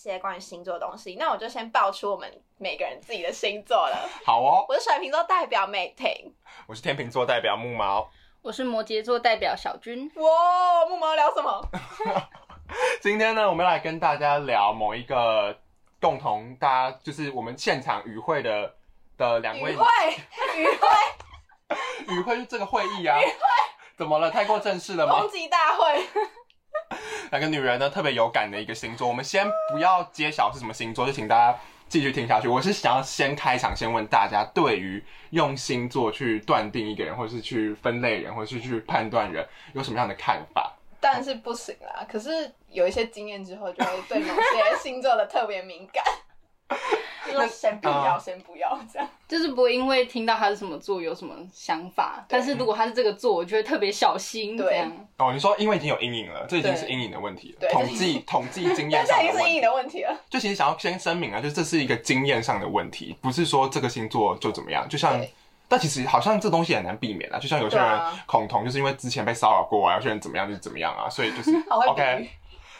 些关于星座的东西。那我就先爆出我们每个人自己的星座了。好哦，我是水瓶座代表美婷。我是天秤座代表木毛。我是摩羯座代表小军。哇，木毛聊什么？今天呢，我们来跟大家聊某一个共同，大家就是我们现场与会的的两位与会，与会，与会这个会议啊，怎么了？太过正式了吗抨？击大会。两个女人呢特别有感的一个星座，我们先不要揭晓是什么星座，就请大家继续听下去。我是想要先开场，先问大家对于用星座去断定一个人，或者是去分类人，或者是去判断人，有什么样的看法？但是不行啦，可是有一些经验之后，就会对某些星座的特别敏感。就说先不要，嗯先不要这样。就是不会因为听到他是什么座有什么想法，但是如果他是这个座，我就会特别小心。对这样哦，你说因为已经有阴影了，这已经是对阴影的问题了，对统计统计经 验但这上的问题已经是阴影。的问题了。就其实想要先声明啊，就是这是一个经验上的问题，不是说这个星座就怎么样。就像，但其实好像这东西很难避免啊。就像有些人恐同，就是因为之前被骚扰过啊，有些人怎么样就是怎么样啊，所以就是 OK 喻。。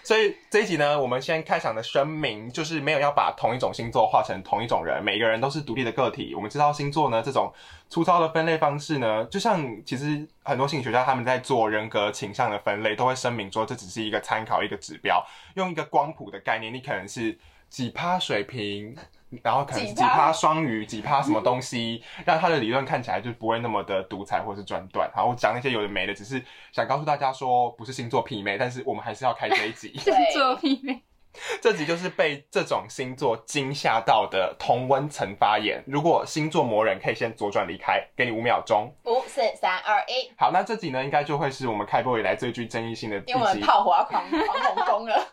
所以这一集呢，我们先开场的声明就是没有要把同一种星座画成同一种人，每个人都是独立的个体。我们知道星座呢这种粗糙的分类方式呢，就像其实很多心理学家他们在做人格倾向的分类，都会声明说这只是一个参考一个指标，用一个光谱的概念，你可能是几趴水平。然后可能几趴双鱼，几趴什么东西，让他的理论看起来就不会那么的独裁或是专断。好，我讲那些有的没的，只是想告诉大家说，不是星座媲美，但是我们还是要开这一集。星座媲美。这集就是被这种星座惊吓到的同温层发言。如果星座魔人可以先左转离开，给你五秒钟。五四三二一，好，那这集呢，应该就会是我们开播以来最具争议性的一因为我们集。炮火要狂狂猛攻了。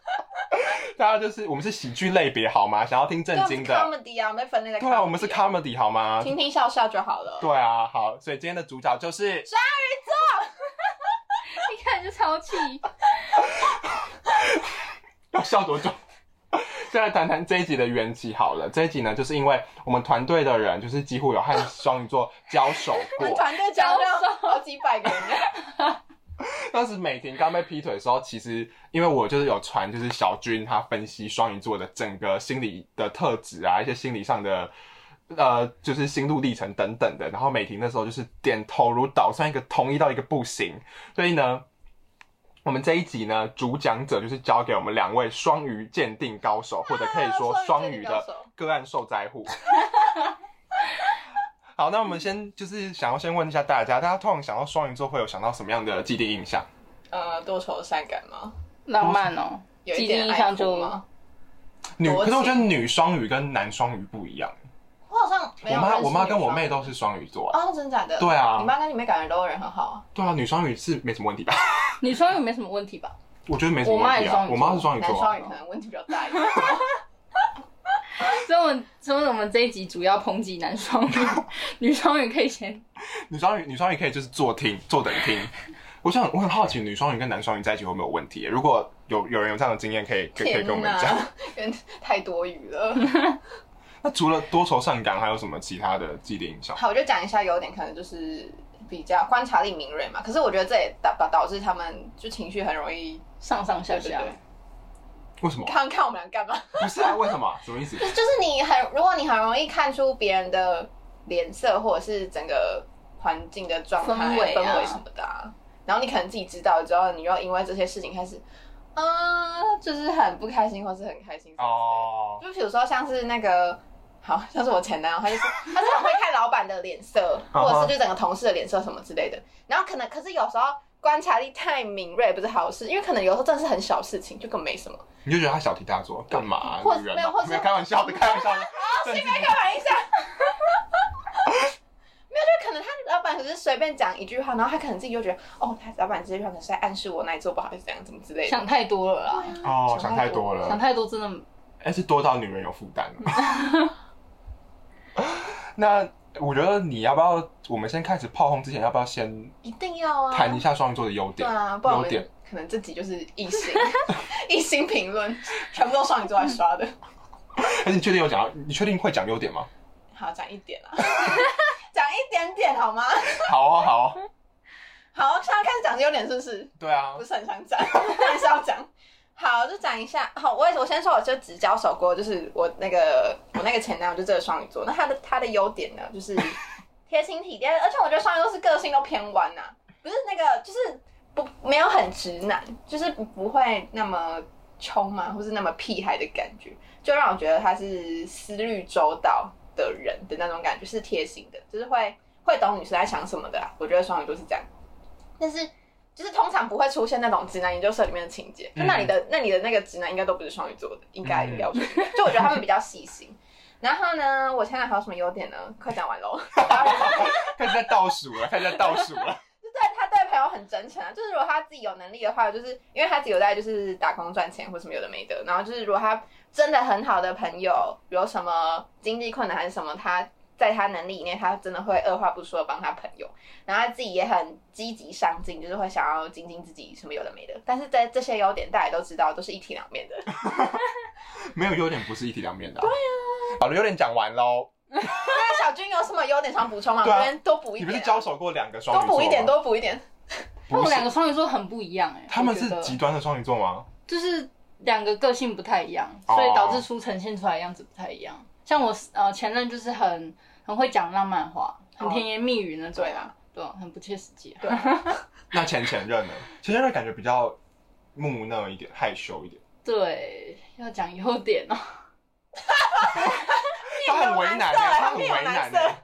大家就是我们是喜剧类别好吗？想要听正经的，comedy 啊，我们被分类的对啊，我们是 comedy 好吗？听听笑笑就好了。对啊，好，所以今天的主角就是 一看就超气。要笑多久？再来谈谈这一集的缘起好了。这一集呢，就是因为我们团队的人就是几乎有和双鱼座交手过我们。团队交手好几百个人呢。当时美婷刚被劈腿的时候，其实因为我就是有传，就是小军他分析双鱼座的整个心理的特质啊，一些心理上的呃，就是心路历程等等的。然后美婷那时候就是点头如捣蒜，一个同意到一个不行。所以呢，我们这一集呢，主讲者就是交给我们两位双鱼鉴定高手，或者可以说双鱼的个案受灾户。好，那我们先就是想要先问一下大家，大家通常想到双鱼座会有想到什么样的既定印象？呃，多愁善感吗？浪漫哦，有一既定点印象就吗？女，可是我觉得女双鱼跟男双鱼不一样。我好像没我妈，认识我妈跟我妹都是双鱼座、啊。哦，真假的？对啊你妈跟你妹感觉都人很好啊。对啊，女双鱼是没什么问题吧？女双鱼没什么问题吧？我觉得没什么问题啊。我妈也是双鱼座我妈是双鱼男座、啊。双鱼可能问题比较大一点。所以我们，所以我们这一集主要抨击男双鱼，女双鱼可以先。女双鱼，女双鱼可以就是坐听，坐等听。我想，我很好奇，女双鱼跟男双鱼在一起会不会有问题？如果有有人有这样的经验，可以可以可以跟我们讲。哪，有点太多余了。那除了多愁善感，还有什么其他的既定印象？好，我就讲一下优点，可能就是比较观察力敏锐嘛。可是我觉得这也导导导致他们就情绪很容易，上上下下。为什么？看看我们俩干嘛？不是啊，为什么？什么意思？就是你很，如果你很容易看出别人的脸色，或者是整个环境的状态、氛围啊氛围什么的、啊，然后你可能自己知道之后，你又因为这些事情开始，啊、就是很不开心，或是很开心。哦，就比如说像是那个，好像是我前男友，他就是他是很会看老板的脸色，或者是就整个同事的脸色什么之类的。然后可能可是有时候观察力太敏锐不是好事，因为可能有时候真的是很小事情，就根本没什么。你就觉得他小题大做，干嘛啊？或女人啊没有或是没有开玩笑的，开玩笑的。正经开玩笑。可能他老板只是随便讲一句话，然后他可能自己就觉得，哦，他老板这句话可能是在暗示我哪里做不好，还是怎样，怎么之类的。想太多了啦，哦，想太多了想。太多真的哎、是多到女人有负担了。那我觉得你要不要，我们先开始炮轰之前，要不要先一定要啊！谈一下双鱼座的优点？对啊，不然我优点可能这集就是一星 一星评论，全部都双鱼座来刷的。而且你确定有讲到？你确定会讲优点吗？好，讲一点啊，讲一点点好吗？好啊，好啊，好，现在开始讲优点是不是？对啊不，是很想讲，但是要讲。好，就讲一下。好，我也我先说，我就只交手过，就是我那个我那个前男友就这个双鱼座。那他的他的优点呢，就是 贴心体贴，而且我觉得双鱼座是个性都偏弯呐、不是那个就是不没有很直男，就是不不会那么冲嘛，或是那么屁孩的感觉，就让我觉得他是思虑周到的人的那种感觉，是贴心的，就是会会懂女生在想什么的、啊。我觉得双鱼座是这样，但是。就是通常不会出现那种直男研究社里面的情节，就那里的那里的那个直男应该都不是双鱼座的，应该嗯标准。就我觉得他们比较细心。然后呢，我现在还有什么优点呢？快讲完喽。开始在倒数了，开始在倒数了。就对他对朋友很真诚啊，就是如果他自己有能力的话，就是因为他自己有在就是打工赚钱或什么有的没的，然后就是如果他真的很好的朋友有什么经济困难还是什么，他在他能力以内，他真的会二话不说帮他朋友，然后他自己也很积极上进，就是会想要精进自己什么有的没的。但是在这些优点大家都知道都是一体两面的，没有优点不是一体两面的、对啊。好了，优点讲完喽。那小军有什么优点想补充吗？我们多补一点你不是交手过两个双鱼座吗多补一点，多补一点。他们两个双鱼座很不一样哎、他们是极端的双鱼座吗？就是两个个性不太一样，哦所以导致出呈现出来的样子不太一样。像我呃前任就是很很会讲浪漫话，很甜言蜜语那种，对啦，对啊，很不切实际。对，那前前任呢？前前任感觉比较木讷一点，害羞一点。对，要讲优点哦、他很为难面有欸，他很为难难色欸。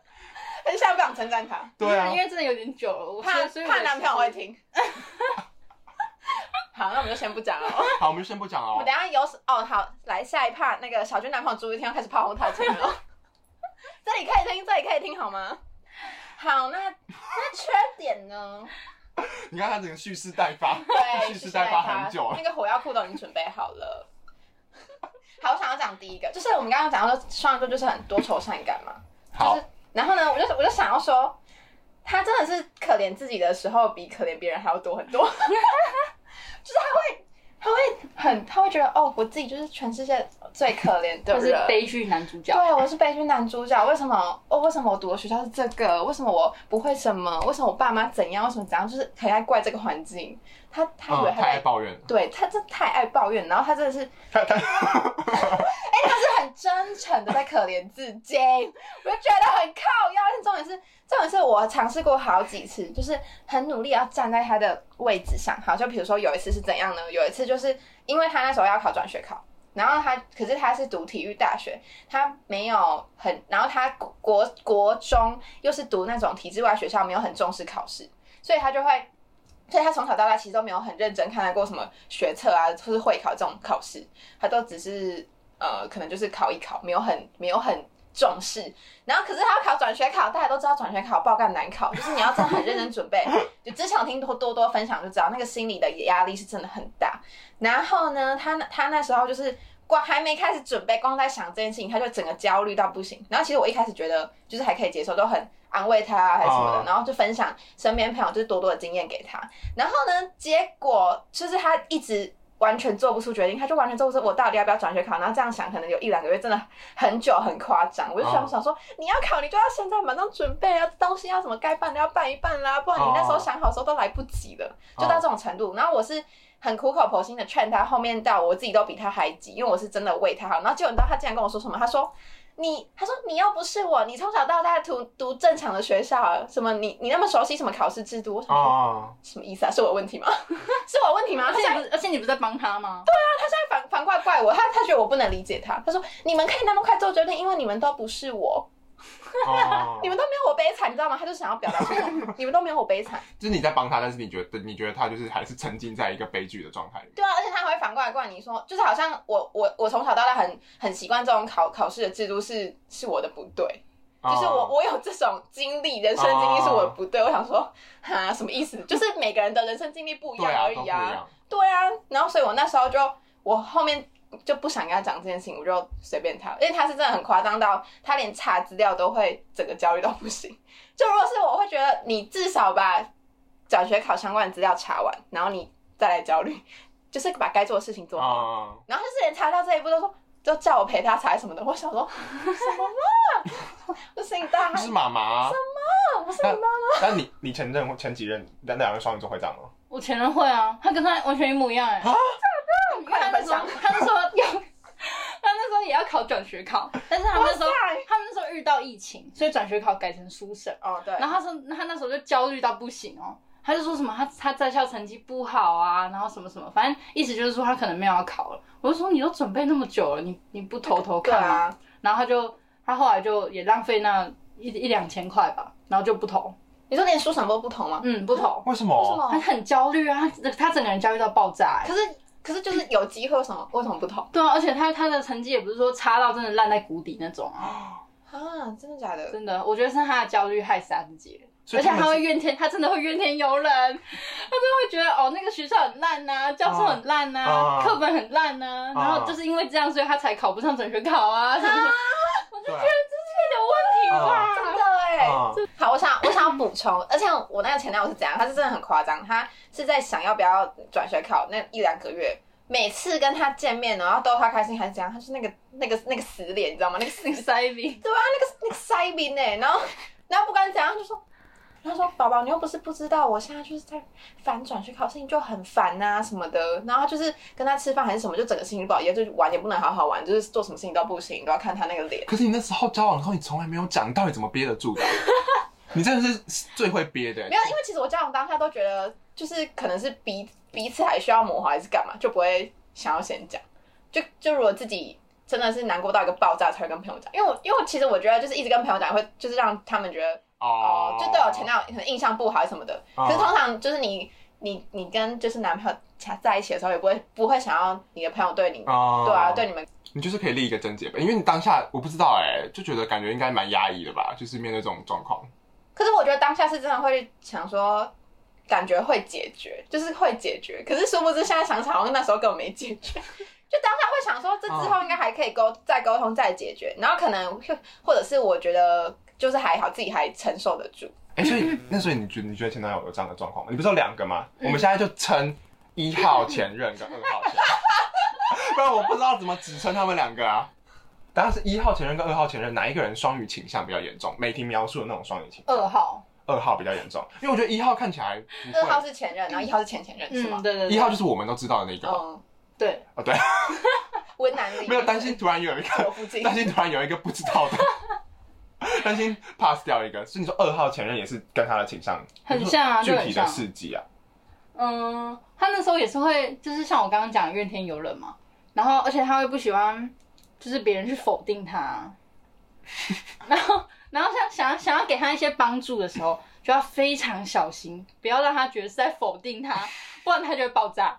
很想不想称赞他？对啊因，为真的有点久了，我怕所以我怕男朋友会听。好，那我们就先不讲了。好，我们就先不讲了我们。等下有哦，好，来下一趴，那个小军男朋友朱一天要开始炮轰他的前女友。这里可以听，这里可以听好吗？好，那那缺点呢？你看他整个蓄势待发，对，蓄势待发很久了那。个火药库都已经准备好了。好，我想要讲第一个，就是我们刚刚讲到说双鱼座就是很多愁善感嘛，好就是，然后呢，我就我就想要说，他真的是可怜自己的时候比可怜别人还要多很多，就是他会他会很他会觉得哦，我自己就是全世界最可怜的人。悲剧男主角。对，我是悲剧男主角。为什么？哦，为什么我读的学校是这个？为什么我不会什么？为什么我爸妈怎样？为什么怎样？就是很爱怪这个环境。他他以为嗯，太爱、抱怨。对他这太爱抱怨，然后他真的是他他 他是很真诚的在可怜自己，我就觉得很靠腰。但重点是，重点是我尝试过好几次，就是很努力要站在他的位置上。好，就比如说有一次是怎样呢？有一次就是因为他那时候要考转学考，然后他可是他是读体育大学，他没有很，然后他国国国中又是读那种体制外学校，没有很重视考试，所以他就会。所以他从小到大其实都没有很认真看待过什么学测啊，或是会考这种考试，他都只是呃，可能就是考一考，没有很没有很重视。然后可是他要考转学考，大家都知道转学考爆干难考，就是你要真的很认真准备。就之前我听多多多分享就知道，那个心理的压力是真的很大。然后呢，他他那时候就是。光还没开始准备，光在想这件事情，他就整个焦虑到不行。然后其实我一开始觉得就是还可以接受，都很安慰他啊，还是什么的，哦然后就分享身边朋友就是多多的经验给他。然后呢，结果就是他一直完全做不出决定，他就完全做不出我到底要不要转学考。然后这样想，可能有一两个月，真的很久很夸张。我就想哦想说，你要考，你就要现在马上准备啊，东西要什么该办的要办一办啦，不然你那时候哦想好的时候都来不及了，就到这种程度。然后我是。很苦口婆心的劝他，后面到我自己都比他还急，因为我是真的为他好。然后结果你知道他竟然跟我说什么？他说：“你，他说你又不是我，你从小到大读读正常的学校，什么你你那么熟悉什么考试制度？我想说、哦，什么意思啊？是我问题吗？是我问题吗？他现在而且你不是，而且你不是在帮他吗？对啊他现在反反过来怪我，他他觉得我不能理解他。他说你们可以那么快做决定，因为你们都不是我，哦 你们都没有我悲惨，你知道吗？他就想要表达什么 你们都没有我悲惨。就是你在帮他，但是你觉得你觉得他就是还是沉浸在一个悲剧的状态里。对啊，而且他还会反过来怪你说，就是好像我我我从小到大很很习惯这种考考试的制度是是我的不对，就是我哦我有这种经历，人生经历是我的不对。我想说，哈，什么意思？就是每个人的人生经历不一样而已啊。样。对啊，然后所以我那时候就我后面就不想跟他讲这件事情，我就随便他，因为他是真的很夸张到他连查资料都会整个焦虑到不行。就如果是我会觉得你至少把转学考相关的资料查完，然后你再来焦虑，就是把该做的事情做好。啊，然后就是连查到这一步都说。就叫我陪他查什么的，我想说 什么啦？这是你大不是妈妈什么不是你妈妈。但你你前任或前几任那两个双鱼座会这样吗？我前任会啊，他跟他完全一模一样哎、啊真的他分享。他那时候要，他那也要考转学考，但是他那时候他们那时候遇到疫情，所以转学考改成书审。哦，对，然后他说，他那时候就焦虑到不行哦，他就说什么他他在校成绩不好啊，然后什么什么，反正意思就是说他可能没有要考了。我就说你都准备那么久了，你你不偷偷对看吗？啊，然后他就他后来就也浪费那一一两千块吧，然后就不投，你说连书审都不投吗？嗯，不投，为什为什么？么他？很焦虑啊，他他整个人焦虑到爆炸、欸。可是可是就是有机会，为什么为什么不同对啊，而且他他的成绩也不是说差到真的烂在谷底那种啊，啊？真的假的？真的，我觉得是他的焦虑害死他自己了。而且他会怨天，他真的会怨天尤人，他真的会觉得哦，那个学校很烂呐、教授很烂呐、啊课本很烂呐、然后就是因为这样，所以他才考不上转学考啊，什么，我就觉得这是有问题吧？真的哎、啊好，我想我想要补充，而且我那个前男友是怎样？他是真的很夸张，他是在想要不要转学考那一两个月，每次跟他见面，然后逗他开心还是怎样，他是那个那个那个死脸，你知道吗？那个死 那个 塞饼，对啊，那个那个塞宾哎，然后然后不管怎样就说。他说：“宝宝，你又不是不知道，我现在就是在反转去考，事情就很烦呐、什么的。然后他就是跟他吃饭还是什么，就整个心情不好，也就玩也不能好好玩，就是做什么事情都不行，都要看他那个脸。可是你那时候交往后，你从来没有讲，你到底怎么憋得住的？你真的是最会憋的没。有，因为其实我交往当下都觉得，就是可能是彼彼此还需要磨合，还是干嘛，就不会想要先讲。就就如果自己真的是难过到一个爆炸，才会跟朋友讲。因为我因为其实我觉得，就是一直跟朋友讲，会就是让他们觉得哦、就对我前男友可能印象不好什么的。哦可是通常就是你你你跟就是男朋友在一起的时候，也不会不会想要你的朋友对你，哦对啊，对你们你就是可以立一个贞洁吧，因为你当下我不知道哎、就觉得感觉应该蛮压抑的吧，就是面对这种状况。可是我觉得当下是真的会想说，感觉会解决，就是会解决。可是殊不知现在想想，好像那时候根本没解决。就当下会想说，这之后应该还可以沟再沟通再解决，然后可能会或者是我觉得就是还好，自己还承受得住。哎、所以 那所以你觉得你觉得前男友有这样的状况吗？你不是有两个吗？我们现在就称一号前任跟二号前任，不然我不知道怎么只称他们两个啊。当然是一号前任跟二号前任，哪一个人双语倾向比较严重？媒体描述的那种双语倾向，二号，二号比较严重，因为我觉得一号看起来二号，是前任，然后一号是前前任，是吗嗯，？对对对，一号就是我们都知道的那个嘛。嗯，对，哦，对，温南里没有担心突然有一个担心突然有一个不知道的，担心 pass 掉一个。所以你说二号前任也是跟他的倾向很像啊具体的事迹啊。嗯，他那时候也是会，就是像我刚刚讲的怨天尤人嘛，然后而且他会不喜欢，就是别人去否定他，然后然后想想要想要给他一些帮助的时候，就要非常小心，不要让他觉得是在否定他，不然他就会爆炸。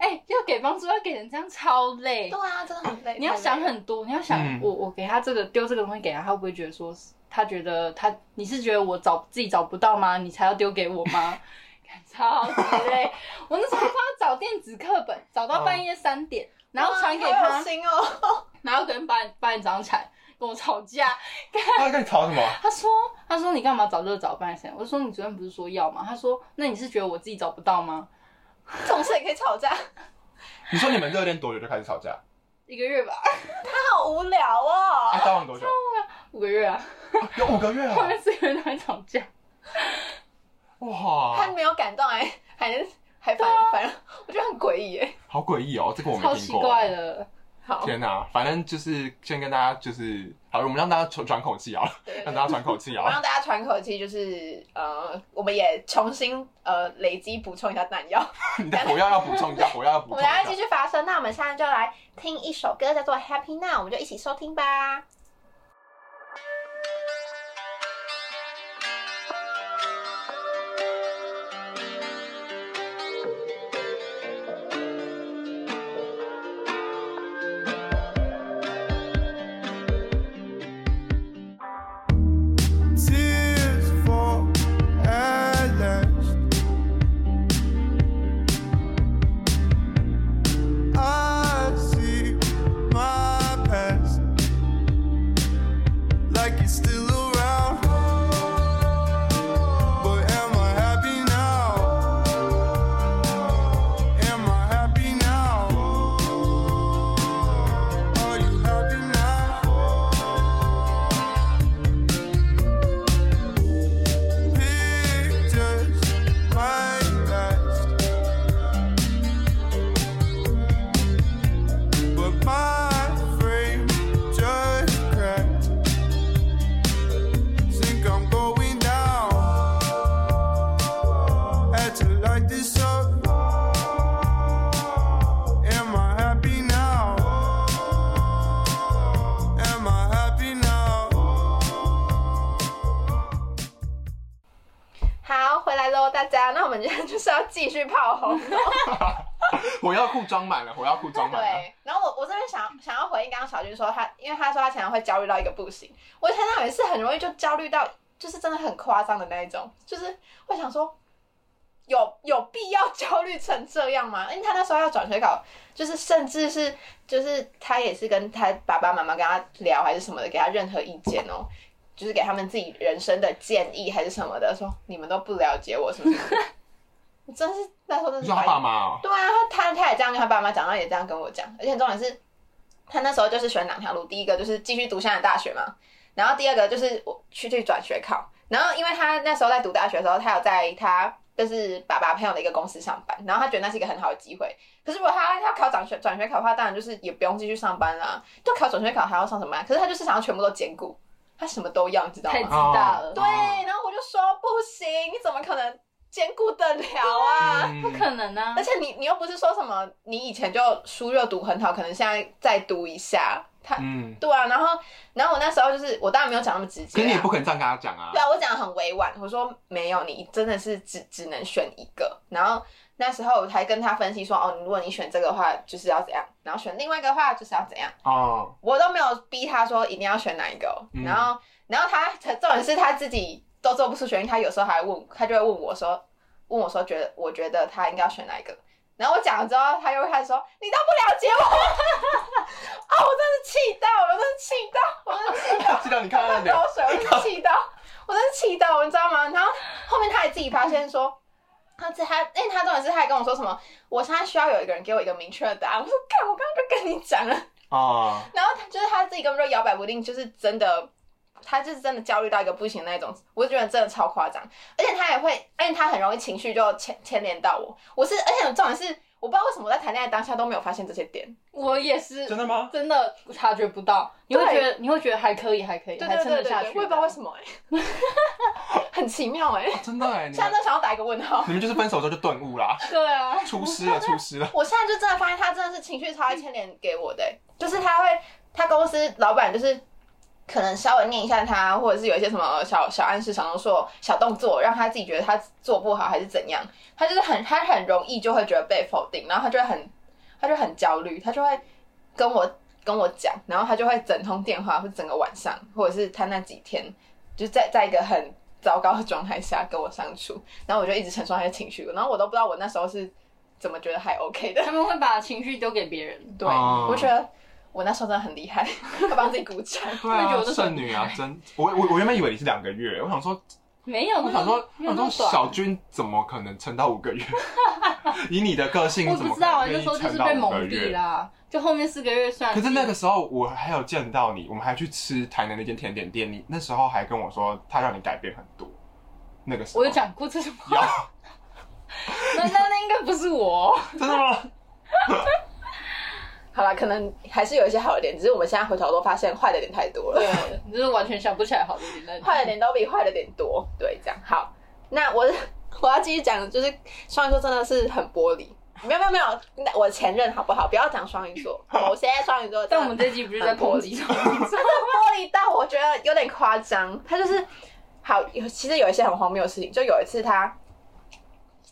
哎、要给帮助，要给人这样超累对，啊，真的很累。你要想很多，你要想、嗯我我给他这个丢这个东西给他，他会不会觉得说是他觉得他你是觉得我找自己找不到吗？你才要丢给我吗？看超级累，我那时候帮他找电子课本，找到半夜三点，然后传给他哇好有，心哦。然后可能八点八点早上起来跟我吵架，他跟你吵什么？他说他说你干嘛找这个找半夜三？我就说你昨天不是说要吗？他说那你是觉得我自己找不到吗？这种事也可以吵架，你说你们热恋多久就开始吵架？一个月吧，他好无聊哦。啊，交往多久？五个月啊，有五个月后啊！面四个月都在吵架。哇他哇，没有感动，还还还反反正我觉得很诡异耶。好诡异哦，这个我没超奇听过。怪的，好，天哪，反正就是先跟大家就是，好，我们让大家喘喘口气啊，对让大家喘口气啊。我让大家喘口气，就是呃，我们也重新呃累积补充一下弹药，你的火药要补充一下，火药要补充一下我们要继。续发声。那我们现在就来听一首歌，叫做《Happy Now》，我们就一起收听吧。继续炮轰。火药库装满了，火药库装满了。对，然后我我这边想想要回应刚刚小军说他，因为他说他常常会焦虑到一个不行。我前两也是很容易就焦虑到，就是真的很夸张的那一种，就是会想说，有有必要焦虑成这样吗？因为他那时候要转学考，就是甚至是就是他也是跟他爸爸妈妈跟他聊还是什么的，给他任何意见哦。就是给他们自己人生的建议还是什么的，说你们都不了解我什么什么的。我真是那时候真是他爸妈哦，对啊，他他也这样跟他爸妈讲，然后也这样跟我讲，而且重点是，他那时候就是选两条路，第一个就是继续读现在大学嘛，然后第二个就是我去去转学考，然后因为他那时候在读大学的时候，他有在他就是爸爸朋友的一个公司上班，然后他觉得那是一个很好的机会，可是如果他他考转学转学考的话，当然就是也不用继续上班啦，就考转学考还要上什么啊？可是他就是想要全部都兼顾，他什么都要，你知道太自吗？大了，对，然后我就说不行，你怎么可能兼顾得了啊？嗯不可能啊而！且你你又不是说什么你以前就书又读很好，可能现在再读一下，他、嗯，对啊，然后然后我那时候就是我当然没有讲那么直接、可是你也啊，不可能这样跟他讲啊对。啊，我讲的很委婉，我说没有，你真的是只只能选一个，然后。那时候我还跟他分析说，哦，如果你选这个的话，就是要怎样，然后选另外一个的话，就是要怎样。哦，我都没有逼他说一定要选哪一个哦、嗯然后然后他重点是他自己都做不出决定，他有时候还问，他就会问我说，问我说觉得我觉得他应该要选哪一个，然后我讲了之后，他又开始说你都不了解我，啊，我真是气到，我真是气到，我真是气到，气到你看他的流脸，水，我真是气到，我真是气到，你知道吗？然后后面他还自己发现说。他这他，因为他重点是他还跟我说什么，我现在需要有一个人给我一个明确的答案。我说，看，我刚刚就跟你讲了，哦，然后他就是他自己根本就摇摆不定，就是真的，他就是真的焦虑到一个不行那一种，我就觉得真的超夸张，而且他也会，而且他很容易情绪就牵牵连到我，我是，而且重点是，我不知道为什么我在谈恋爱当下都没有发现这些点，我也是，真的吗？真的察觉不到，你会对觉得你会觉得还可以，还可以，对还撑得下去。我也不知道为什么哎、很奇妙哎、真的哎，你现在都想要打一个问号。你们就是分手之后就顿悟啦，对啊，出师了，出师了。我现在就真的发现他真的是情绪超爱牵连给我的欸、就是他会，他公司老板就是可能稍微念一下他，或者是有一些什么小小暗示、小动作、小动作，让他自己觉得他做不好还是怎样，他就是很他很容易就会觉得被否定，然后他就会很他就很焦虑，他就会跟我跟我讲，然后他就会整通电话或者整个晚上，或者是他那几天就在在一个很糟糕的状态下跟我相处，然后我就一直承受他的情绪，然后我都不知道我那时候是怎么觉得还 OK 的。他们会把情绪丢给别人。对，哦我觉得我那时候真的很厉害，会帮自己鼓掌。对啊剩女啊，真我我我原本以为你是两个月，我想说，没有，我想说，我想说小军怎么可能撑到五个月？以你的个性，我怎么不知道啊，可能愿意那时候就是被蒙蔽？啦。就后面四个月算。可是那个时候我还有见到你，我们还去吃台南那间甜点店，你那时候还跟我说他让你改变很多。那个时候我有讲过这种话，有那那那应该不是我。真的吗？好了，可能还是有一些好的点，只是我们现在回头都发现坏的点太多了，对，你就是完全想不起来好的点。坏的点都比坏的点多。对，这样好。那我 我要继续讲，就是双鱼座真的是很玻璃。没有没有没有，那我前任好不好？不要讲双鱼座，我现在双鱼座但我们这集不是在玻璃双鱼座，玻璃到我觉得有点夸张。他就是好，有其实有一些很荒谬的事情。就有一次他，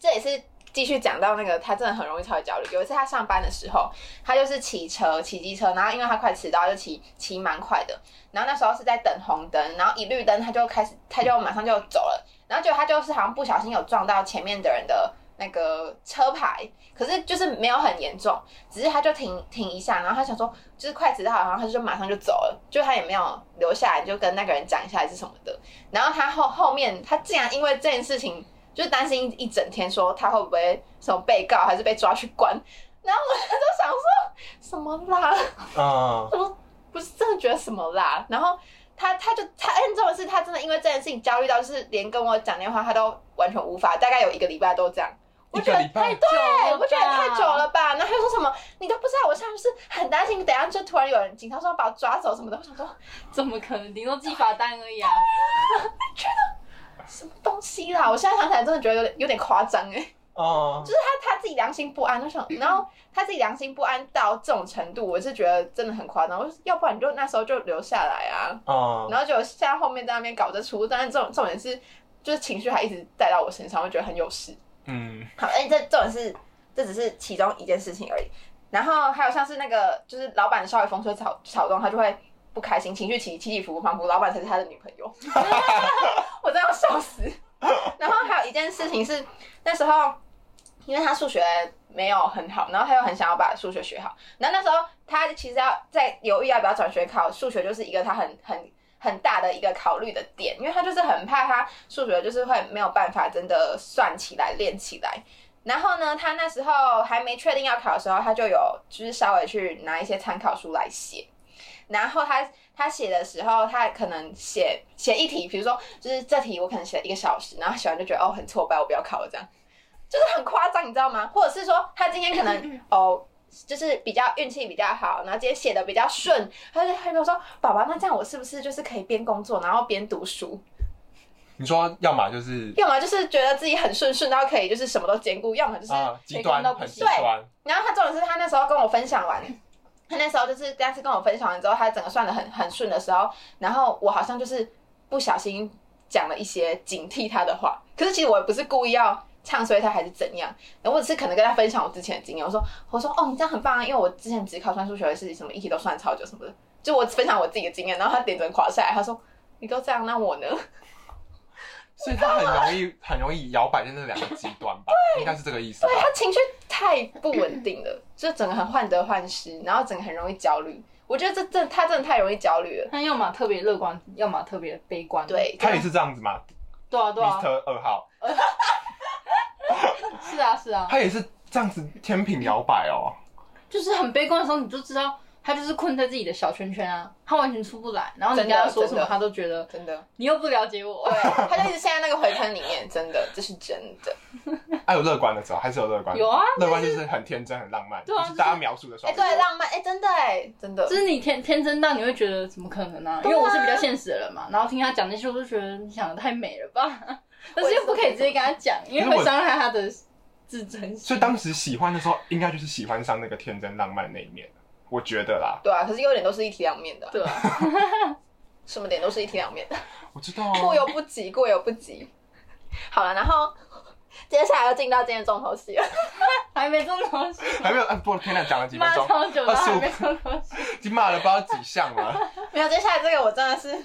这也是继续讲到那个他真的很容易超级焦虑。有一次他上班的时候，他就是骑车骑机车，然后因为他快迟到，就骑骑蛮快的。然后那时候是在等红灯，然后一绿灯他就开始他就马上就走了。然后结果他就是好像不小心有撞到前面的人的那个车牌，可是就是没有很严重，只是他就停停一下，然后他想说就是快迟到，然后他就马上就走了，就他也没有留下来，就跟那个人讲一下是什么的。然后他后后面他竟然因为这件事情就是担心一整天，说他会不会什么被告还是被抓去关。然后我就想说什么啦，嗯，我说不是真的觉得什么啦，然后他他就他，哎，重的是他真的因为这件事情焦虑到，就是连跟我讲电话他都完全无法，大概有一个礼拜都这样。我觉得一个礼拜，对，我觉得太久了吧？然后他就说什么，你都不知道，我现在就是很担心，等下就突然有人警察说要把我抓走什么的。我想说怎么可能？顶多寄罚单而已啊！什么东西啦？我现在想起来真的觉得有点有点夸张哎，哦就是他他自己良心不安，就想，然后他自己良心不安到这种程度，我是觉得真的很夸张。我说要不然你就那时候就留下来啊，哦，然后就现在后面在那边搞这出，但是这种重点是就是情绪还一直带到我身上，我觉得很有事。嗯，好，哎、这这种是这只是其中一件事情而已。然后还有像是那个，就是老板稍微风吹草草动，他就会不开心，情绪起起起伏伏，仿佛老板才是他的女朋友。我真的要笑死。然后还有一件事情是，那时候因为他数学没有很好，然后他又很想要把数学学好。然后那时候他其实要在犹豫要不要转学考数学，就是一个他很很很大的一个考虑的点，因为他就是很怕他数学就是会没有办法真的算起来练起来。然后呢，他那时候还没确定要考的时候，他就有就是稍微去拿一些参考书来写。然后他他写的时候，他可能写写一题，比如说就是这题我可能写了一个小时，然后写完就觉得哦很挫败，我不要考了这样，就是很夸张，你知道吗？或者是说他今天可能 哦就是比较运气比较好，然后今天写的比较顺，他就他就说宝宝，那这样我是不是就是可以边工作然后边读书？你说要么就是要么就是觉得自己很顺顺然后可以就是什么都兼顾，要么就是啊极端都不很极对端，然后他重点是他那时候跟我分享完，他那时候就是第二次跟我分享完之后，他整个算的很很顺的时候，然后我好像就是不小心讲了一些警惕他的话，可是其实我也不是故意要唱衰他还是怎样，然后我只是可能跟他分享我之前的经验，我说我说哦你这样很棒啊，因为我之前只考算数学的事情什么一题都算超久什么的，就我分享我自己的经验，然后他点整垮下来，他说你都这样，那我呢？所以他很容易很容易摇摆在那两个极端吧，应该是这个意思对。他情绪太不稳定了，就整个很患得患失，然后整个很容易焦虑。我觉得这这他真的太容易焦虑了。他要么特别乐观，要么特别悲观。对，他也是这样子嘛对啊，对啊，，Mr. 二号，是啊，是啊，他也是这样子天平摇摆哦。就是很悲观的时候，你就知道他就是困在自己的小圈圈啊，他完全出不来。然后你跟他说什么，他都觉得真的，你又不了解我。对，他就一直陷在那个回圈里面，真的，这是真的。还有乐观的时候，还是有乐观。有啊，乐观就是很天真、很浪漫，对啊就是大家描述的时候。哎、对，浪漫，哎、真的，哎，真的就，是你天天真到你会觉得怎么可能呢？因为我是比较现实的人嘛，然后听他讲那些，我就觉得你想的太美了吧，但是又不可以直接跟他讲，因为会伤害他的自尊心。所以当时喜欢的时候，应该就是喜欢上那个天真浪漫那一面，我觉得啦。对啊。可是优点都是一体两面的，对啊，什么点都是一体两面的，我知道过啊。犹不及，过犹不及。好了，然后接下来要进到今天重头戏了。还没重头戏，还没有，哎，不，天哪，讲了几分骂钟，超久了还25没中头戏。已经骂了不知道几项了。没有，接下来这个我真的是，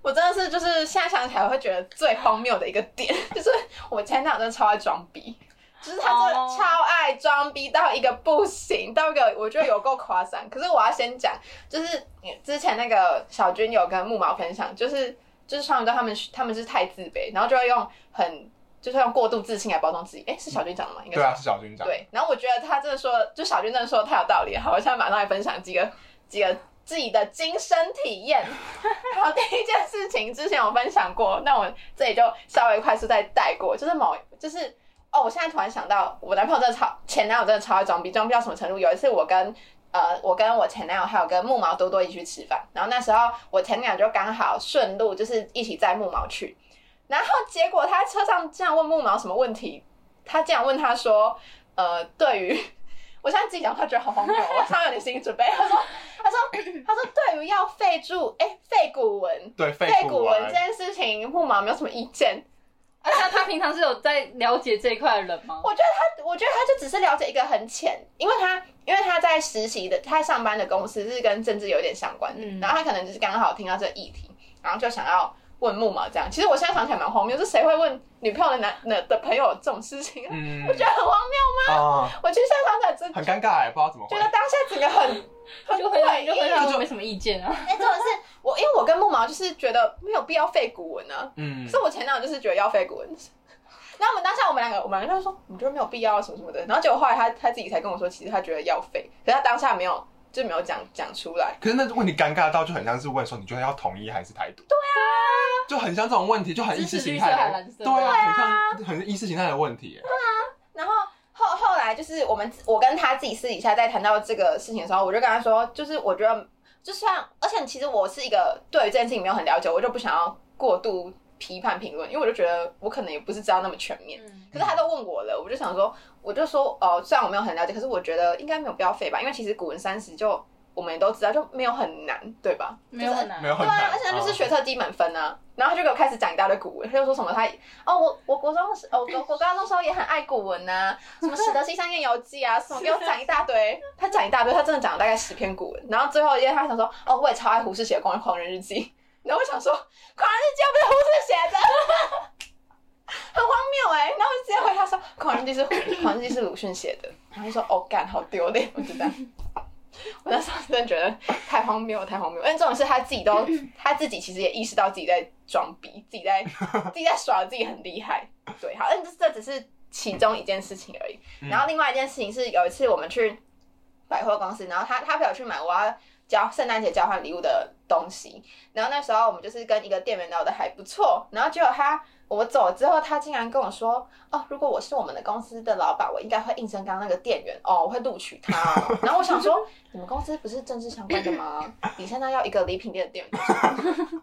我真的是就是现在想起来我会觉得最荒谬的一个点，就是我前男友真的超爱装逼。就是他真的哦超爱装逼到一个不行，到一个我觉得有够夸张。可是我要先讲，就是之前那个小军有跟木毛分享，就是就是双鱼座他们他们是太自卑，然后就会用很就是用过度自信来包装自己。哎，是小军讲的吗？应该对啊，是小军讲。对，然后我觉得他真的说，就小军真的说的太有道理了。好，我现在马上来分享几个几个自己的亲身体验。好，第一件事情之前有分享过，那我这里就稍微快速再带过，就是某就是哦，我现在突然想到，我男朋友真的超前男友真的超爱装逼，装逼到什么程度？有一次我跟呃，我跟我前男友还有跟木毛多多一起去吃饭，然后那时候我前男友就刚好顺路就是一起载木毛去，然后结果他在车上这样问木毛什么问题，他竟然问他说，呃，对于我现在自己讲，他觉得好荒谬，我超有点心理准备。他说，他说，他说，对于要废注，哎，废古文，对，废废古文这件事情，木毛没有什么意见。而且他平常是有在了解这一块的人吗？我觉得他，我觉得他就只是了解一个很浅，因为他因为他在实习的，他上班的公司是跟政治有点相关的，嗯然后他可能就是刚好听到这个议题，然后就想要问木马这样。其实我现在想起来蛮荒谬，是谁会问女朋友的男的的朋友这种事情啊？嗯 我觉得很荒谬吗。啊，我其实现在想起来真的很尴尬哎，不知道怎么觉。得当下整个很很就回答。就回答我没什么意见啊。哎，真的是我，因为我跟木毛就是觉得没有必要废古文啊，嗯可是我前男友就是觉得要废古文。然后我们当下我们两个，我们两个就说，我们觉得没有必要什么什么的。然后结果后来他他自己才跟我说，其实他觉得要废，可是他当下没有就没有讲讲出来。可是那问题尴尬到就很像是问说，你觉得要统一还是台独？对啊，就很像这种问题，就很意识形态的对啊，很像很意识形态的问题耶。然后后后来就是我们我跟他自己私底下在谈到这个事情的时候，我就跟他说，就是我觉得就算，而且其实我是一个对于这件事情没有很了解，我就不想要过度批判评论，因为我就觉得我可能也不是知道那么全面。嗯可是他都问我了，我就想说，我就说，哦，虽然我没有很了解，可是我觉得应该没有必要费吧，因为其实古文三十就我们也都知道，就没有很难，对吧？没有很难，对啊没有很难，，而且他就是嗯学测低满分啊。然后他就给我开始讲一大堆古文，他就说什么他哦，我我国中时，哦我我高中时候也很爱古文呐、什么《使得西山夜游记》啊，什么给我讲一大堆。他讲一大堆，他真的讲了大概十篇古文。然后最后因为他想说，哦，我也超爱胡适写的《狂狂人日记》。然后我想说，《狂人日记》又不是胡适写的，很荒谬哎、然后我就直接回他说，《狂人日记》是《狂人日记》是鲁迅写的。然后就说，哦，干，好丢脸，我知道。我那时候真的觉得太荒谬了，太荒谬。因为这种事他自己都，他自己其实也意识到自己在装逼，自己在 自己在耍自己很厉害。对，好，但这这只是其中一件事情而已。然后另外一件事情是，有一次我们去百货公司，然后他他陪我去买我要交圣诞节交换礼物的东西，然后那时候我们就是跟一个店员聊的还不错，然后结果他我走了之后，他竟然跟我说，哦，如果我是我们的公司的老板，我应该会应征刚刚那个店员哦，我会录取他哦。然后我想说，你们公司不是政治相关的吗？你现在要一个礼品店的店员，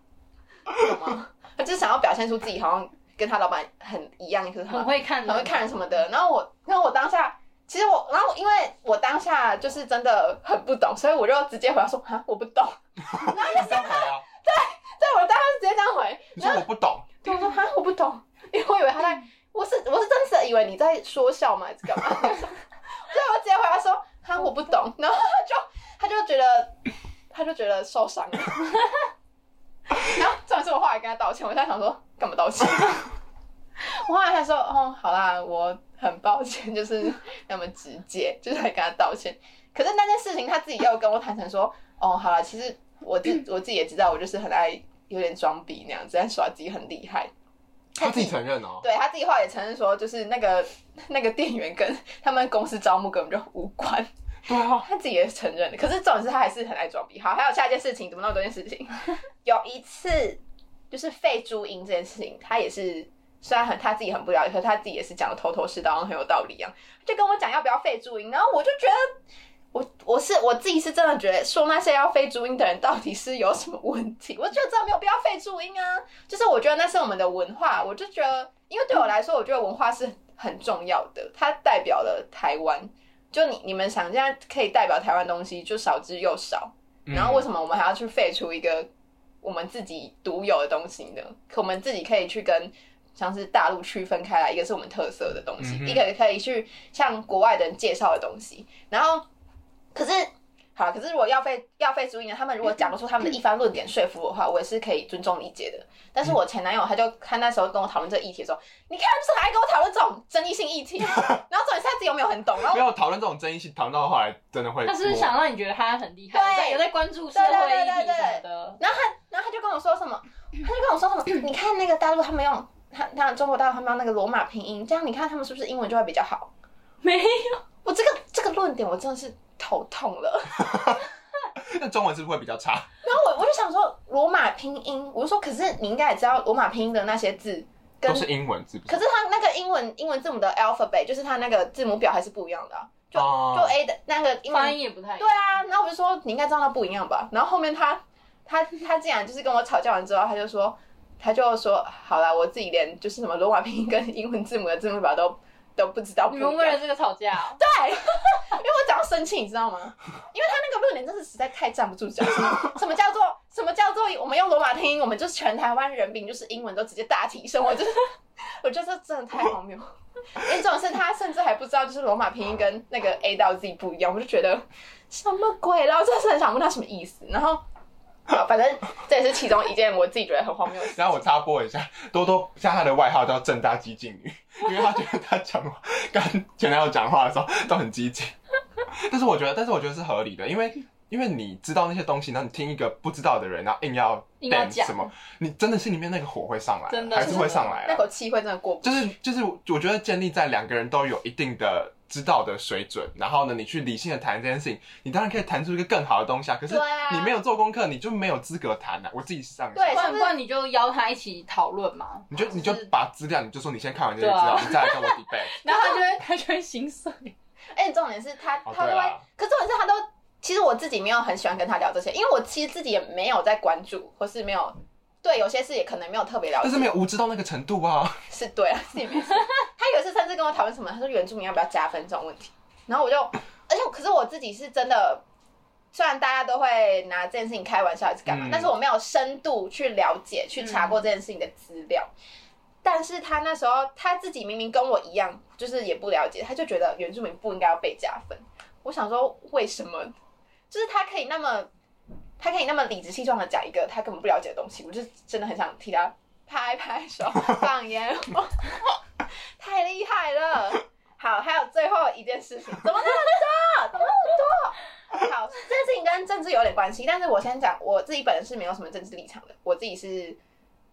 懂吗？他就是想要表现出自己好像跟他老板很一样，就是很会看，很会看人什么的。然后我，然后我当下，其实我，然后因为我当下就是真的很不懂，所以我就直接回答说啊，我不懂。你这样回啊？对，我当时直接这样回，你说我不懂，对我说哈，我不懂，因为我以为他在，我是我是真实的以为你在说笑嘛，还是干嘛？所以我直接回答说哈，我不懂，然后他就他就觉得他就觉得受伤了，然后这次我后来跟他道歉，我在想说干嘛道歉？我后来才说哦，好啦，我很抱歉，就是那么直接，就是还跟他道歉。可是那件事情他自己又跟我坦诚说，哦，好了，其实我自 我自己也知道，我就是很爱有点装逼那样子，但耍自己很厉害。他自己承认哦。对他自己话也承认说，就是那个那个店员跟他们公司招募根本就无关，对啊，他自己也承认的。可是重点是他还是很爱装逼。好，还有下一件事情，怎么那么多件事情？有一次就是废注音这件事情，他也是虽然很他自己很不了解，可是他自己也是讲的头头是道，然后很有道理一样，就跟我讲要不要废注音，然后我就觉得。我我是我自己是真的觉得说那些要废注音的人到底是有什么问题？我觉得真的没有必要废注音啊，就是我觉得那是我们的文化，我就觉得，因为对我来说，我觉得文化是很重要的，它代表了台湾。就你你们想，现在可以代表台湾东西就少之又少，嗯然后为什么我们还要去废除一个我们自己独有的东西呢？可我们自己可以去跟像是大陆区分开来，一个是我们特色的东西，嗯一个可以去向国外的人介绍的东西。然后，可是好，可是如果要费要费注音呢？他们如果讲不出他们的一番论点说服我的话，我也是可以尊重理解的。但是我前男友他就他那时候跟我讨论这个议题的时候，你看不是很爱跟我讨论这种争议性议题，然后重点是他自己有没有很懂，然后没有讨论这种争议性，讨论到后来真的会。他是不是想让你觉得他很厉害，对有在有在关注社会议题什么的。然后他，然后他就跟我说什么，他就跟我说什么，你看那个大陆他们用，他他中国大陆他们用那个罗马拼音，这样你看他们是不是英文就会比较好？没有，我这个这个论点我真的是头痛了。那中文是不是会比较差？然后我我就想说罗马拼音，我就说可是你应该也知道罗马拼音的那些字跟都是英文字，不可是它那个英文英文字母的 alphabet 就是它那个字母表还是不一样的、啊，就、哦就 A 的那个英文发音也不太一对样。啊，然后我就说你应该知道它不一样吧。然后后面他他他竟然就是跟我吵架完之后，他就说他就说好了，我自己连就是什么罗马拼音跟英文字母的字母表都都不知道不。们为了这个吵架哦？对，因为我讲到生气，你知道吗？因为他那个论点真是实在太站不住脚。什么什么叫做什么叫做我们用罗马拼音，我们就是全台湾人民就是英文都直接大提升。我就是我觉得这真的太荒谬。因为这种事他甚至还不知道，就是罗马拼音跟那个 A 到 Z 不一样，我就觉得什么鬼？然后真的是很想问他什么意思。然后，反正这也是其中一件我自己觉得很荒谬的事。然后我插播一下，多多加她的外号叫正大激进女，因为她觉得她讲话跟前男友讲话的时候都很激进。但是我觉得，但是我觉得是合理的，因为因为你知道那些东西，然后你听一个不知道的人，然后硬要硬要 ban 讲什么，你真的心里面那个火会上来，真的还是会上来啊。那口气会真的过不去。就是就是，我觉得建立在两个人都有一定的知道的水准，然后呢，你去理性的谈这件事情，你当然可以谈出一个更好的东西啊。可是对啊你没有做功课，你就没有资格谈啊。我自己是这样想对不然不然你就邀他一起讨论嘛。你就你就就是把资料，你就说你先看完这些资料，对啊你再来跟我 debate。然后他就会 他就会心碎。而 且重点是他哦他都会，可重点是他都，其实我自己没有很喜欢跟他聊这些，因为我其实自己也没有在关注，或是没有对有些事也可能没有特别了解，但是没有无知到那个程度啊。是对啊，自己没错。他有一次甚至跟我讨论什么，他说原住民要不要加分这种问题，然后我就，而且可是我自己是真的虽然大家都会拿这件事情开玩笑还是干嘛，嗯但是我没有深度去了解、去查过这件事情的资料。但是他那时候他自己明明跟我一样，就是也不了解，他就觉得原住民不应该要被加分。我想说，为什么？就是他可以那么，他可以那么理直气壮的讲一个他根本不了解的东西，我就真的很想替他拍拍手、放烟火，太厉害了！好，还有最后一件事情，怎么那么多？怎么那么多？好，这件事情跟政治有点关系，但是我先讲我自己本人是没有什么政治立场的，我自己是。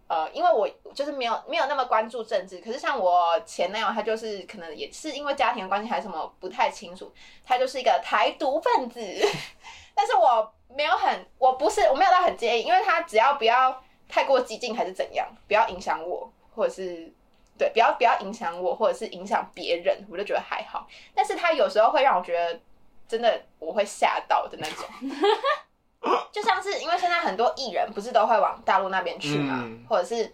呃，因为我就是没有没有那么关注政治，可是像我前男友，他就是可能也是因为家庭关系还是什么不太清楚，他就是一个台独分子，但是我没有很，我不是我没有到很介意，因为他只要不要太过激进还是怎样，不要影响我，或者是对，不要不要影响我，或者是影响别人，我就觉得还好。但是他有时候会让我觉得真的我会吓到的那种。就像是因为现在很多艺人不是都会往大陆那边去嘛，嗯。或者是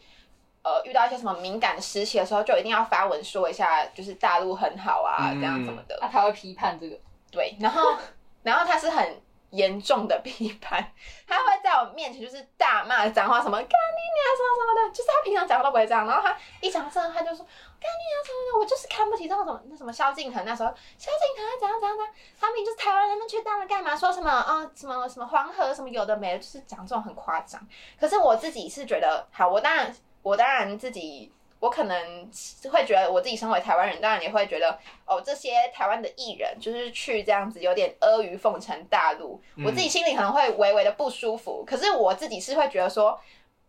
呃遇到一些什么敏感的时期的时候，就一定要发文说一下，就是大陆很好啊，嗯。这样什么的。啊，他会批判这个，对，然后 然后他是很严重的批判，他会在我面前就是大骂脏话，什么干你娘什么什么的，就是他平常讲话都不会这样，然后他一讲这他就说干你娘什么的，我就是看不起这种什么那什么萧敬腾那时候，萧敬腾怎样怎样怎样，他们就是台湾人，们去大陆干嘛？说什么啊、什么什么黄河什么有的没的，就是讲这种很夸张。可是我自己是觉得，好，我当然我当然自己。我可能会觉得我自己身为台湾人，当然也会觉得哦，这些台湾的艺人就是去这样子有点阿谀奉承大陆，我自己心里可能会微微的不舒服。可是我自己是会觉得说，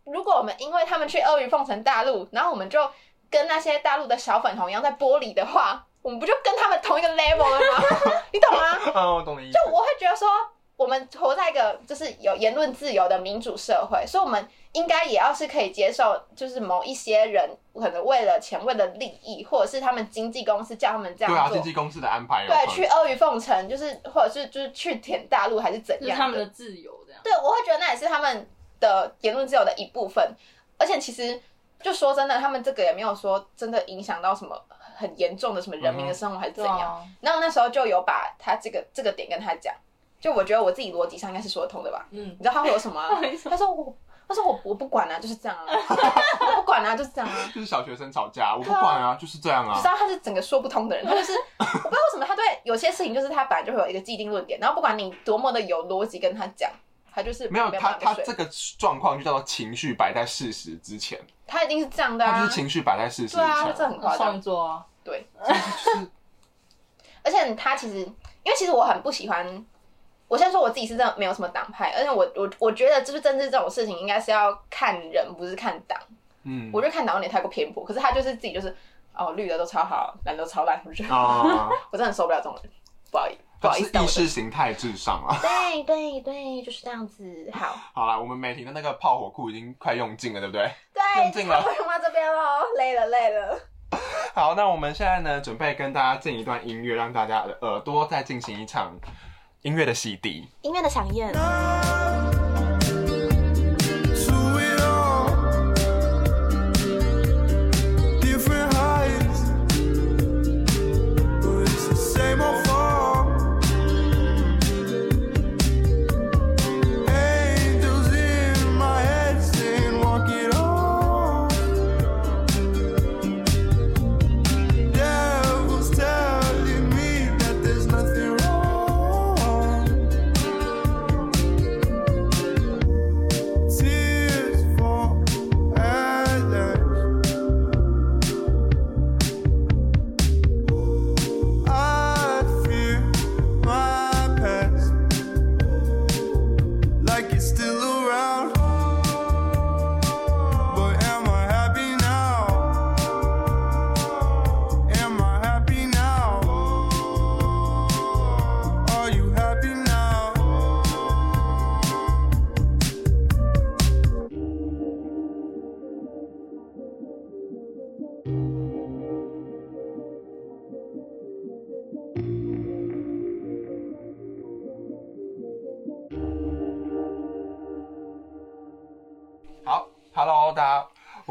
如果我们因为他们去阿谀奉承大陆，然后我们就跟那些大陆的小粉红一样在玻璃的话，我们不就跟他们同一个 level 了吗？你懂吗？啊，我懂你意思。就我会觉得说，我们活在一个就是有言论自由的民主社会，所以我们应该也要是可以接受，就是某一些人可能为了钱、为了利益，或者是他们经纪公司叫他们这对啊，样做经，纪公司的安排有对，去阿谀奉承，就是或者是就是去舔大陆还是怎样这是他们的自由，这样。对，我会觉得那也是他们的言论自由的一部分。而且其实就说真的，他们这个也没有说真的影响到什么很严重的什么人民的生活还是怎样。然后那时候就有把他这个这个点跟他讲，就我觉得我自己逻辑上应该是说得通的吧。嗯你，知道他会有什么、啊？他说我，他说我我不管啊，就是这样啊，我不管啊，就是这样啊。就是小学生吵架，我不管啊，就是这样啊 你知。道他是整个说不通的人，他就是我不知道为什么他对有些事情就是他本来就会有一个既定论点，然后不管你多么的有逻辑跟他讲，他就是没有他，他这个状况就叫做情绪摆在事实之前，他一定是这样的啊他就是，情绪摆在事实之对啊，这，很夸张对 而且他其实，因为其实我很不喜欢。我先说我自己是真的没有什么党派，而且我我我觉得就是政治这种事情应该是要看人，不是看党。嗯我觉得看党有点太过偏颇，可是他就是自己就是哦绿的都超好，蓝的都超烂，我觉得、啊，我真的很受不了这种人，不好意思，不好意思，意识形态至上啊。对对对，就是这样子。好，好啦，我们美婷的那个炮火库已经快用尽了，对不对？对，用尽了用到这边喽，累了累了。好，那我们现在呢，准备跟大家进一段音乐，让大家的耳朵再进行一场音乐的洗涤。音乐的响宴，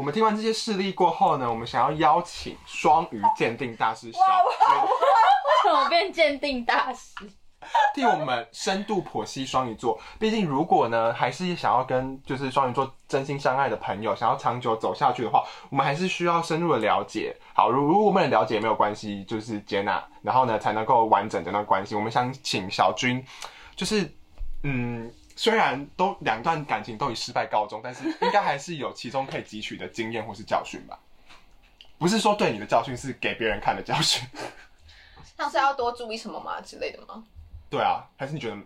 们听完这些事例过后呢，我们想要邀请双鱼鉴定大师小军。为什么变鉴定大师？替我们深度剖析双鱼座。毕竟，如果呢，还是想要跟就是双鱼座真心相爱的朋友，想要长久走下去的话，我们还是需要深入的了解。好，如如果我们了解也没有关系，就是接纳，然后呢，才能够完整这段关系。我们想请小军，就是嗯。虽然都两段感情都以失败告终，但是应该还是有其中可以汲取的经验或是教训吧。不是说对你的教训，是给别人看的教训。像是要多注意什么吗之类的吗？对啊，还是你觉得？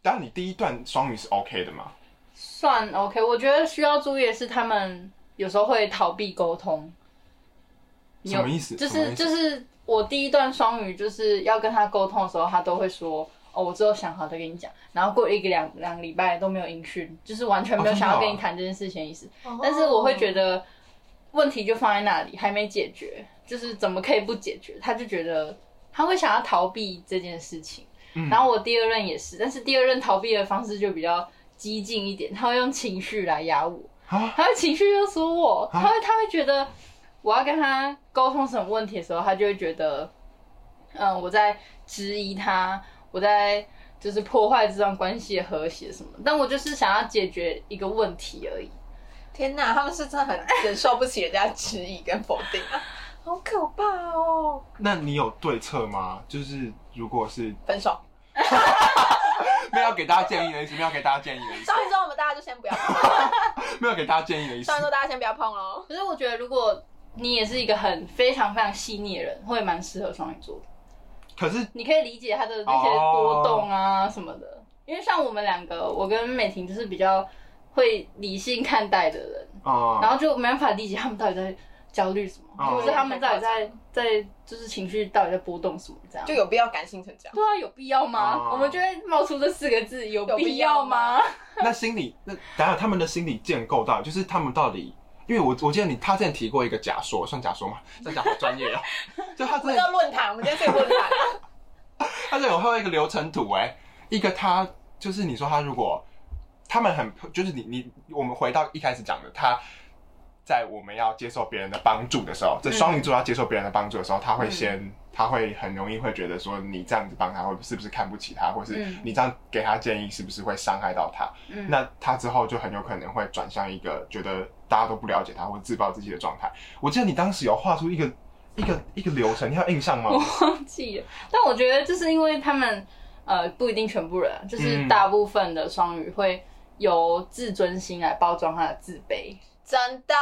当然，你第一段双鱼是 OK 的嘛？算 OK，我觉得需要注意的是，他们有时候会逃避沟通。什么意思就是就是我第一段双语就是要跟他沟通的时候，他都会说哦，我之后想好再跟你讲。然后过一个两两个礼拜都没有音讯，就是完全没有想要跟你谈这件事情的意思。但是我会觉得问题就放在那里，还没解决，就是怎么可以不解决？他就觉得他会想要逃避这件事情。嗯然后我第二任也是，但是第二任逃避的方式就比较激进一点，他会用情绪来压我，啊，他会情绪勒索我，啊他会他会觉得我要跟他沟通什么问题的时候，他就会觉得，嗯，我在质疑他，我在就是破坏这段关系的和谐什么，但我就是想要解决一个问题而已。天哪，他们是真的很忍受不起人家质疑跟否定啊，好可怕哦！那你有对策吗？就是如果是分手，没有给大家建议的意思，没有给大家建议的意思，上一周我们大家就先不要碰，没有给大家建议的意思上一。周大家先不要碰喽。可是我觉得，如果你也是一个很非常非常细腻的人，会蛮适合双鱼座的。可是你可以理解他的那些波动啊什么的，因为像我们两个，我跟美婷就是比较会理性看待的人，啊，然后就没办法理解他们到底在焦虑什么，哦或者是他们到底在在就是情绪到底在波动什么这样。就有必要感性成这样？对啊，有必要吗？哦我们就会冒出这四个字，有有必必要吗吗？那心理那等下他们的心理建构到底，就是他们到底，因为我我记得你他之前提过一个假说，算假说吗？真假好专业啊。就他之前我们叫论坛，我们今天是个论坛。他这有还有一个流程图哎，一个他就是你说他如果他们很就是你你我们回到一开始讲的，他在我们要接受别人的帮助的时候，这双鱼座要接受别人的帮助的时候，他会先、他会很容易会觉得说你这样子帮他，会是不是看不起他，或是嗯你这样给他建议是不是会伤害到他？嗯那他之后就很有可能会转向一个觉得大家都不了解他或自暴自弃的状态。我记得你当时有画出一个 一个一个流程，你还有印象吗？我忘记了。但我觉得就是因为他们呃不一定全部人啊，就是嗯大部分的双鱼会由自尊心来包装他的自卑。真的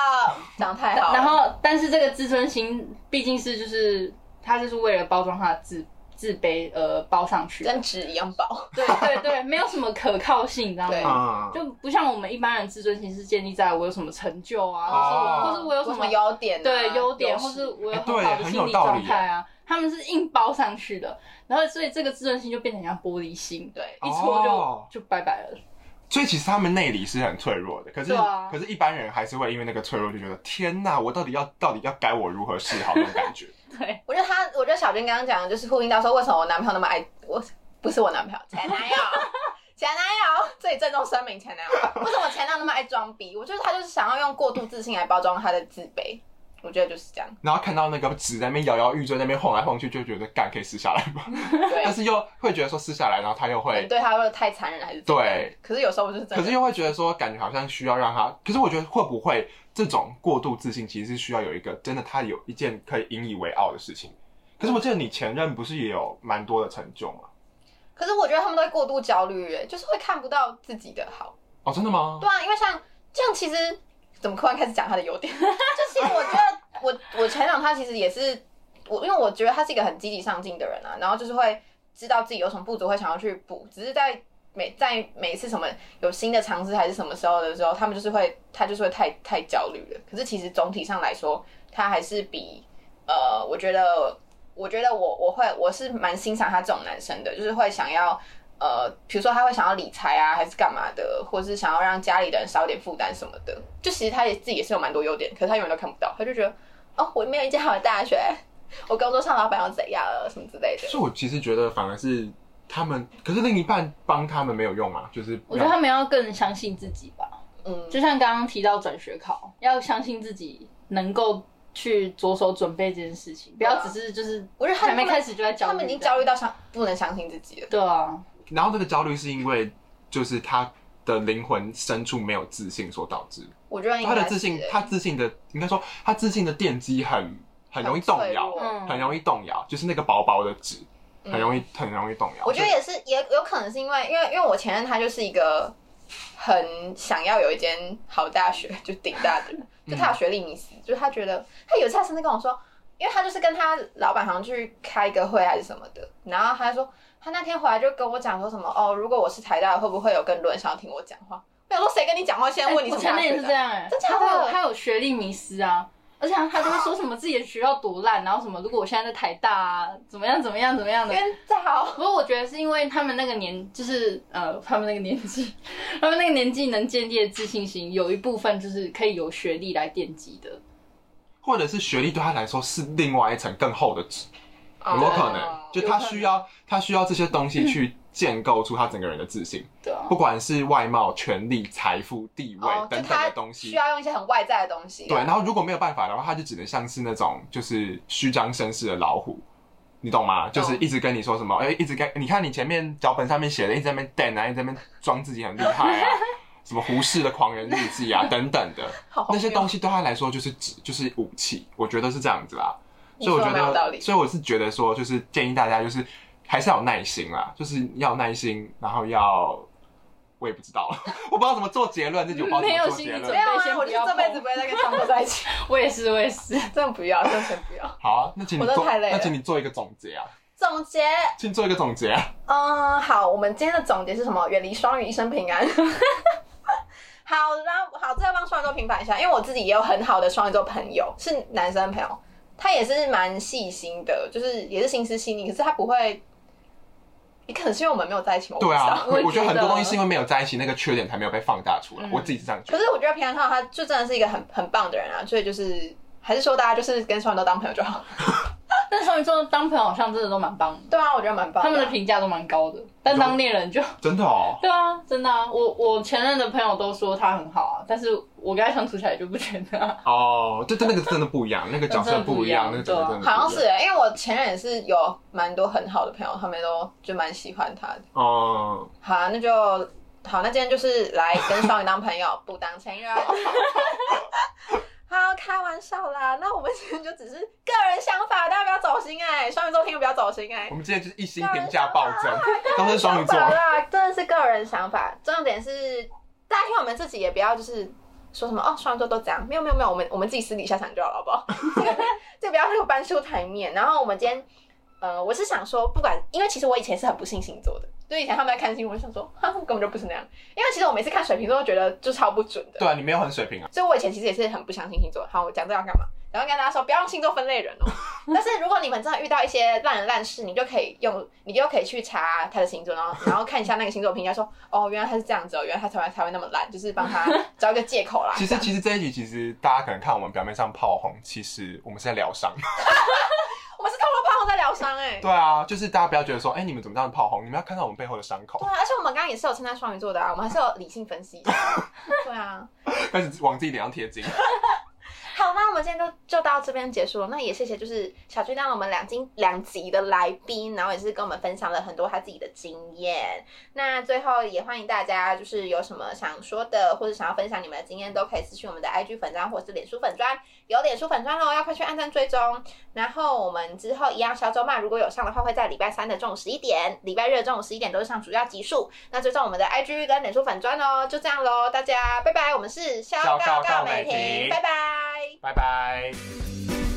讲太好。然后，但是这个自尊心毕竟是就是他就是为了包装他的自自卑而包上去的，跟纸一样薄，对对对，没有什么可靠性，你知道吗？啊，就不像我们一般人自尊心是建立在我有什么成就啊，哦。或是或是我有什么优点啊？对优点，或是我有很好的心理状态啊，他们是硬包上去的，然后所以这个自尊心就变成像玻璃心，对。一戳就、哦。就拜拜了。所以其实他们内里是很脆弱的，可是、啊可是一般人还是会因为那个脆弱就觉得天哪，我到底要到底要该我如何是好那种感觉。对，我觉得他，我觉得小军刚刚讲的就是呼应到说，为什么我男朋友那么爱我？不是我男朋友，前男友，前男友，这里郑重声明前男友。为什么前男友那么爱装逼？我觉得他就是想要用过度自信来包装他的自卑。我觉得就是这样。然后看到那个纸在那边摇摇欲坠，在那边晃来晃去，就觉得干可以撕下来吗？对但，是又会觉得说撕下来，然后他又会，对他会太残忍还是对。可是有时候我就是真的，可是又会觉得说，感觉好像需要让他。可是我觉得会不会这种过度自信，其实是需要有一个真的他有一件可以引以为傲的事情。可是我记得你前任不是也有蛮多的成就吗？可是我觉得他们都会过度焦虑，哎，就是会看不到自己的好。哦，真的吗？对啊，因为像这样，其实怎么突然开始讲他的优点？就其实我觉得我我前两他其实也是我，因为我觉得他是一个很积极上进的人啊，然后就是会知道自己有什么不足，会想要去补，只是在每在每一次什么有新的尝试还是什么时候的时候，他们就是会他就是会太太焦虑了。可是其实总体上来说，他还是比呃，我觉得我觉得我我会我是蛮欣赏他这种男生的，就是会想要。呃，比如说他会想要理财啊，还是干嘛的，或者是想要让家里的人少点负担什么的。就其实他也自己也是有蛮多优点，可是他永远都看不到，他就觉得哦，我没有一间好的大学，我高中上老板要怎样了什么之类的。所以我其实觉得反而是他们，可是另一半帮他们没有用啊，就是我觉得他们要更相信自己吧，嗯，就像刚刚提到转学考，要相信自己能够去着手准备这件事情，不要只是就是我觉得还没开始就在焦虑，他们已经焦虑到相不能相信自己了。对啊，然后这个焦虑是因为就是他的灵魂深处没有自信所导致。我觉得他的自信欸，他自信的应该说他自信的奠基很很容易动摇，很很容易动摇，就是那个薄薄的纸，嗯很容易很容易动摇。我觉得也是，也有可能是因为，因为因为我前任他就是一个很想要有一间好大学，就顶大的人，就他有学历迷思，就他觉得他有一次他甚至跟我说，因为他就是跟他老板好像去开一个会还是什么的，然后他就说他那天回来就跟我讲说什么哦，如果我是台大的，会不会有更多人想要听我讲话？我想说谁跟你讲话，现在问你哎我前面也？是这样哎、真假的他有他有学历迷失啊，而且他他就会说什么自己的学校多烂，然后什么如果我现在在台大啊，怎么样怎么样怎么样的。冤造。不过我觉得是因为他们那个年，就是呃，他们那个年纪，他们那个年纪能建立的自信心，有一部分就是可以由学历来奠基的。或者是学历对他来说是另外一层更厚的纸，哦有可能？就他需要他需要这些东西去 建构出他整个人的自信，对啊不，管是外貌、权力、财富、地位哦，就等等他的东西。需要用一些很外在的东西。对，然后如果没有办法的话，他就只能像是那种就是虚张声势的老虎，你懂吗？就是一直跟你说什么，哎、一直跟你看你前面脚本上面写的，一直在那边等啊，一直在那边装自己很厉害啊，什么胡适的狂人日记啊等等的 好荒谬那些东西对他来说就是纸，就是武器，我觉得是这样子啦。你所以我觉得有道理，所以我是觉得说，就是建议大家就是还是要有耐心啦，就是要有耐心，然后要。我也不知道，我不知道怎么做结论，这集我不知道怎没有心理准没。有啊先，我就这辈子不会再跟创作在一起，我也是，我也是。真的不要，真的先不要。好啊，那请你做，我真的太累了那请你做一个总结啊，总结，请做一个总结啊。嗯，好，我们今天的总结是什么？远离双鱼，一生平安。好，然后好，这要帮双鱼座平反一下，因为我自己也有很好的双鱼座朋友，是男生朋友，他也是蛮细心的，就是也是心思细腻，可是他不会，也可能是因为我们没有在一起嘛，对啊，我觉得很多东西是因为没有在一起，那个缺点才没有被放大出来。嗯我自己是这样觉得可。是我觉得平常看到他就真的是一个很很棒的人啊，所以就是还是说大家就是跟双鱼座当朋友就好。但双鱼座当朋友好像真的都蛮棒的，对啊，我觉得蛮棒他们的啊评价都蛮高的，但当恋人就真的哦，对啊，真的啊，我我前任的朋友都说他很好啊，但是我跟他相处起来就不觉得、啊。哦，对对，那个真的不一样，那个角色不一样，那个角色真的不一样好像是、欸，因为我前任也是有蛮多很好的朋友，他们都就蛮喜欢他的。哦。好啊，那就好，那今天就是来跟双鱼当朋友，不当前任。好，开玩笑啦。那我们今天就只是个人想法，大家不要走心哎、双鱼座听了不要走心哎、我们今天就是一星评价暴增，都是双鱼座啦，真的是个人想法。重点是大家听我们自己也不要就是说什么哦，双鱼座都这样，没有没有没有，我们我们自己私底下想就好了，好不好？这个这个不要那个搬出台面。然后我们今天，呃，我是想说，不管，因为其实我以前是很不信星座的，就以前他们在看星座，我就想说，哈，根本就不是那样。因为其实我每次看水瓶座都觉得就超不准的，对啊，你没有很水平啊。所以我以前其实也是很不相信星座。好，我讲这个要干嘛？然后跟大家说，不要用星座分类人哦。但是如果你们真的遇到一些烂人烂事，你就可以用，你就可以去查他的星座，然后然后看一下那个星座评价，说哦，原来他是这样子哦，原来他才会才会那么烂，就是帮他找一个借口啦。其实其实这一集其实大家可能看我们表面上炮轰，其实我们是在疗伤。我们是透过炮轰在疗伤哎。对啊，就是大家不要觉得说，哎、你们怎么这样炮轰？你们要看到我们背后的伤口对，啊，而且我们刚刚也是有称赞双鱼座的啊，我们还是有理性分析。对啊，开始往自己脸上贴金。好，那我们今天就就到这边结束了。那也谢谢就是小军当了我们两集两集的来宾，然后也是跟我们分享了很多他自己的经验。那最后也欢迎大家就是有什么想说的，或者想要分享你们的经验，都可以私讯我们的 IG 粉砖或者是脸书粉砖。有脸书粉砖喽，要快去按赞追踪。然后我们之后一样小周末如果有上的话，会在礼拜三的中午十一点，礼拜日的中午十一点都是上主要集数。那追踪我们的 IG 跟脸书粉砖哦，就这样喽，大家拜拜。我们是小小告告告美婷拜拜。拜拜。